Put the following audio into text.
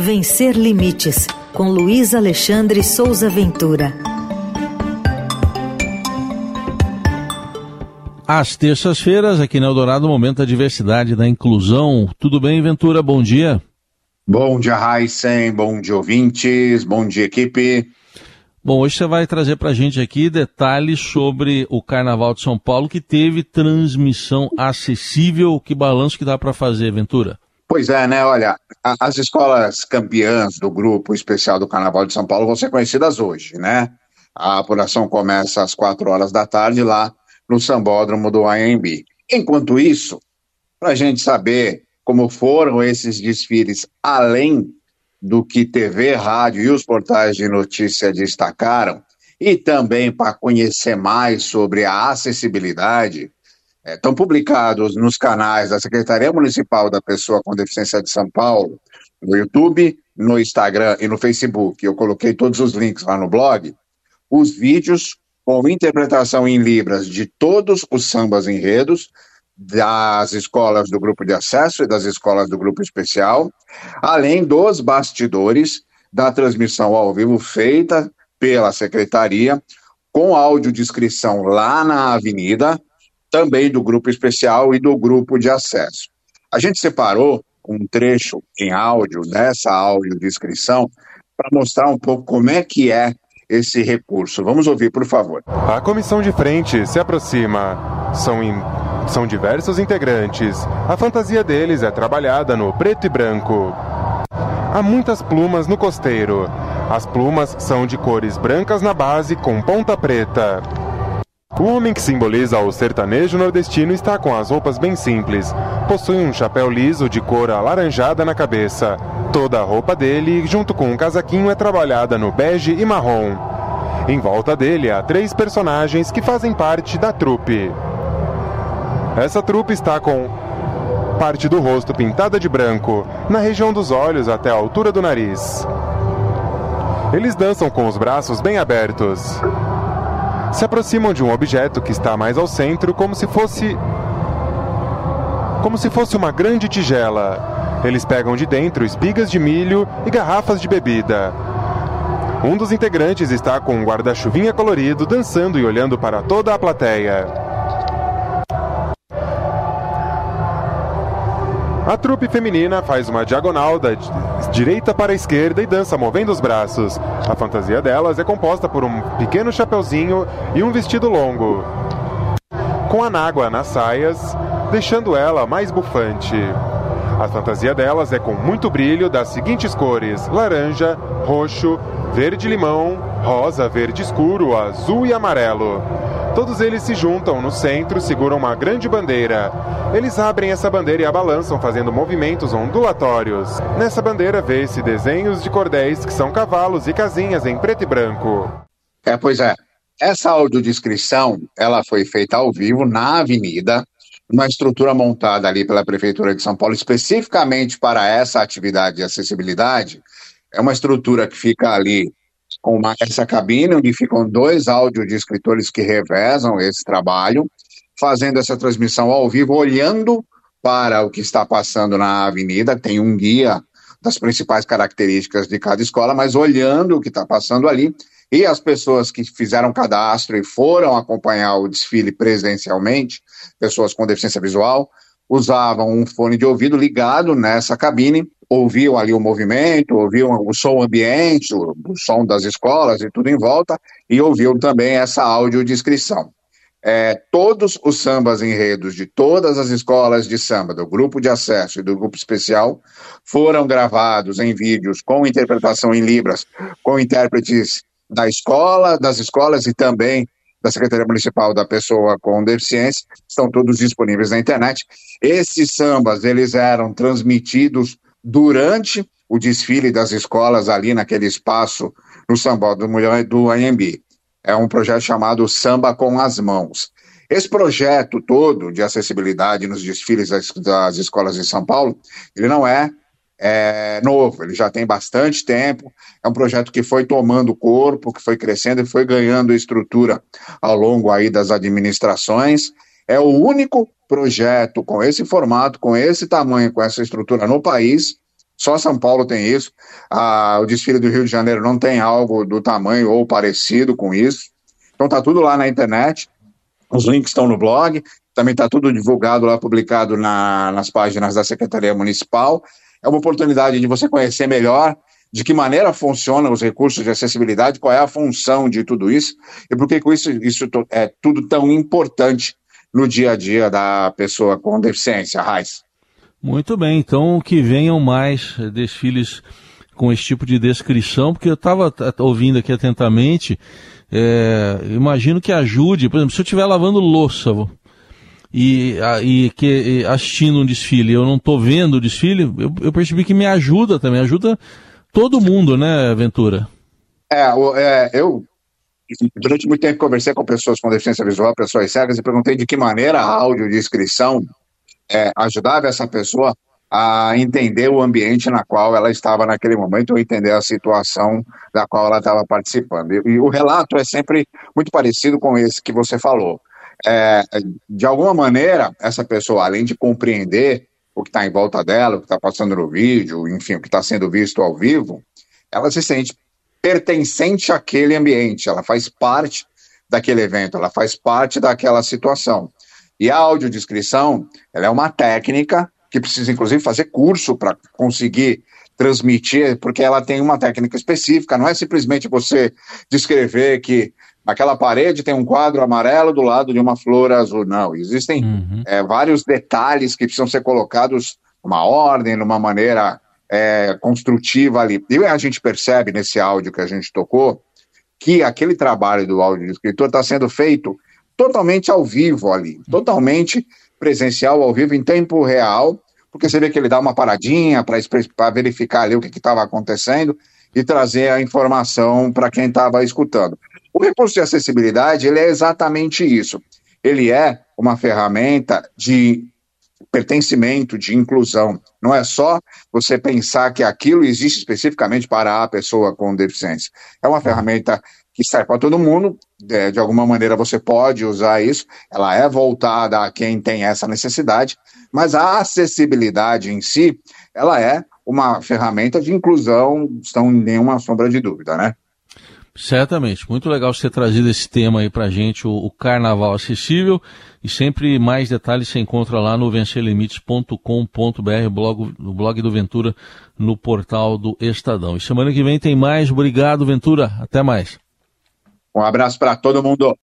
Vencer Limites, com Luiz Alexandre Souza Ventura. Às terças-feiras, aqui na Eldorado, momento da diversidade da inclusão. Tudo bem, Ventura? Bom dia. Bom dia, Heisen. Bom dia, ouvintes. Bom dia, equipe. Bom, hoje você vai trazer para a gente aqui detalhes sobre o Carnaval de São Paulo que teve transmissão acessível. Que balanço que dá para fazer, Ventura? Pois é, né? Olha, as escolas campeãs do grupo especial do Carnaval de São Paulo vão ser conhecidas hoje, né? A apuração começa às quatro horas da tarde lá no Sambódromo do AMB. Enquanto isso, para a gente saber como foram esses desfiles além do que TV, rádio e os portais de notícia destacaram, e também para conhecer mais sobre a acessibilidade, estão é, publicados nos canais da Secretaria Municipal da Pessoa com Deficiência de São Paulo, no YouTube, no Instagram e no Facebook. Eu coloquei todos os links lá no blog. Os vídeos com interpretação em Libras de todos os sambas enredos, das escolas do grupo de acesso e das escolas do grupo especial, além dos bastidores da transmissão ao vivo feita pela secretaria, com audiodescrição lá na avenida, também do grupo especial e do grupo de acesso. A gente separou um trecho em áudio dessa audiodescrição para mostrar um pouco como é que é esse recurso. Vamos ouvir, por favor. A comissão de frente se aproxima. São in são diversos integrantes. A fantasia deles é trabalhada no preto e branco. Há muitas plumas no costeiro. As plumas são de cores brancas na base com ponta preta. O homem que simboliza o sertanejo nordestino está com as roupas bem simples. Possui um chapéu liso de cor alaranjada na cabeça. Toda a roupa dele, junto com um casaquinho, é trabalhada no bege e marrom. Em volta dele há três personagens que fazem parte da trupe. Essa trupe está com parte do rosto pintada de branco, na região dos olhos até a altura do nariz. Eles dançam com os braços bem abertos. Se aproximam de um objeto que está mais ao centro, como se fosse. como se fosse uma grande tigela. Eles pegam de dentro espigas de milho e garrafas de bebida. Um dos integrantes está com um guarda-chuvinha colorido, dançando e olhando para toda a plateia. A trupe feminina faz uma diagonal da direita para a esquerda e dança movendo os braços. A fantasia delas é composta por um pequeno chapeuzinho e um vestido longo, com anágua nas saias, deixando ela mais bufante. A fantasia delas é com muito brilho das seguintes cores: laranja, roxo, verde-limão, rosa, verde escuro, azul e amarelo. Todos eles se juntam no centro, seguram uma grande bandeira. Eles abrem essa bandeira e a balançam, fazendo movimentos ondulatórios. Nessa bandeira vê-se desenhos de cordéis que são cavalos e casinhas em preto e branco. É, pois é. Essa audiodescrição, ela foi feita ao vivo na avenida, uma estrutura montada ali pela Prefeitura de São Paulo especificamente para essa atividade de acessibilidade. É uma estrutura que fica ali com uma, essa cabine, onde ficam dois áudios de escritores que revezam esse trabalho, fazendo essa transmissão ao vivo, olhando para o que está passando na avenida, tem um guia das principais características de cada escola, mas olhando o que está passando ali, e as pessoas que fizeram cadastro e foram acompanhar o desfile presencialmente, pessoas com deficiência visual, usavam um fone de ouvido ligado nessa cabine ouviam ali o movimento, ouviam o som ambiente, o, o som das escolas e tudo em volta, e ouviam também essa audiodescrição. É, todos os sambas enredos de todas as escolas de samba, do grupo de acesso e do grupo especial, foram gravados em vídeos com interpretação em Libras, com intérpretes da escola, das escolas e também da Secretaria Municipal da Pessoa com Deficiência, estão todos disponíveis na internet. Esses sambas, eles eram transmitidos durante o desfile das escolas ali naquele espaço no Samba do Mulher do Anhembi. É um projeto chamado Samba com as Mãos. Esse projeto todo de acessibilidade nos desfiles das, das escolas de São Paulo, ele não é, é, novo, ele já tem bastante tempo. É um projeto que foi tomando corpo, que foi crescendo e foi ganhando estrutura ao longo aí das administrações. É o único projeto com esse formato, com esse tamanho, com essa estrutura no país, Só São Paulo tem isso. Ah, o desfile do Rio de Janeiro não tem algo do tamanho ou parecido com isso. Então tá tudo lá na internet. Os links estão no blog. Também está tudo divulgado lá, publicado na, nas páginas da Secretaria Municipal. É uma oportunidade de você conhecer melhor de que maneira funcionam os recursos de acessibilidade, qual é a função de tudo isso e por que isso, isso é tudo tão importante no dia a dia da pessoa com deficiência, Raiz. Muito bem, então que venham mais desfiles com esse tipo de descrição, porque eu estava ouvindo aqui atentamente, é, imagino que ajude, por exemplo, se eu estiver lavando louça e, e, que, assistindo um desfile, eu não estou vendo o desfile, eu, eu percebi que me ajuda também, ajuda todo mundo, né, Ventura? É, é, eu durante muito tempo conversei com pessoas com deficiência visual, pessoas cegas, e perguntei de que maneira a audiodescrição é, ajudava essa pessoa a entender o ambiente na qual ela estava naquele momento, ou entender a situação da qual ela estava participando. E, e, o relato é sempre muito parecido com esse que você falou. É, de alguma maneira, essa pessoa, além de compreender o que está em volta dela, o que está passando no vídeo, enfim, o que está sendo visto ao vivo, ela se sente pertencente àquele ambiente, ela faz parte daquele evento, ela faz parte daquela situação. E a audiodescrição, ela é uma técnica que precisa, inclusive, fazer curso para conseguir transmitir, porque ela tem uma técnica específica, não é simplesmente você descrever que aquela parede tem um quadro amarelo do lado de uma flor azul. Não, existem uhum. é, vários detalhes que precisam ser colocados numa ordem, numa maneira é, construtiva ali. E a gente percebe nesse áudio que a gente tocou que aquele trabalho do áudio do escritor está sendo feito totalmente ao vivo ali, totalmente presencial, ao vivo, em tempo real, porque você vê que ele dá uma paradinha para verificar ali o que estava acontecendo e trazer a informação para quem estava escutando. O recurso de acessibilidade ele é exatamente isso. Ele é uma ferramenta de pertencimento, de inclusão. Não é só você pensar que aquilo existe especificamente para a pessoa com deficiência. É uma ferramenta que serve para todo mundo. De, de alguma maneira você pode usar isso. Ela é voltada a quem tem essa necessidade, mas a acessibilidade em si, ela é uma ferramenta de inclusão, sem nenhuma sombra de dúvida, né? Certamente, muito legal você ter trazido esse tema aí pra gente, o, o Carnaval Acessível, e sempre mais detalhes você encontra lá no vencerlimites.com.br, blog, no blog do Ventura, no portal do Estadão. E semana que vem tem mais, obrigado Ventura, até mais. Um abraço para todo mundo.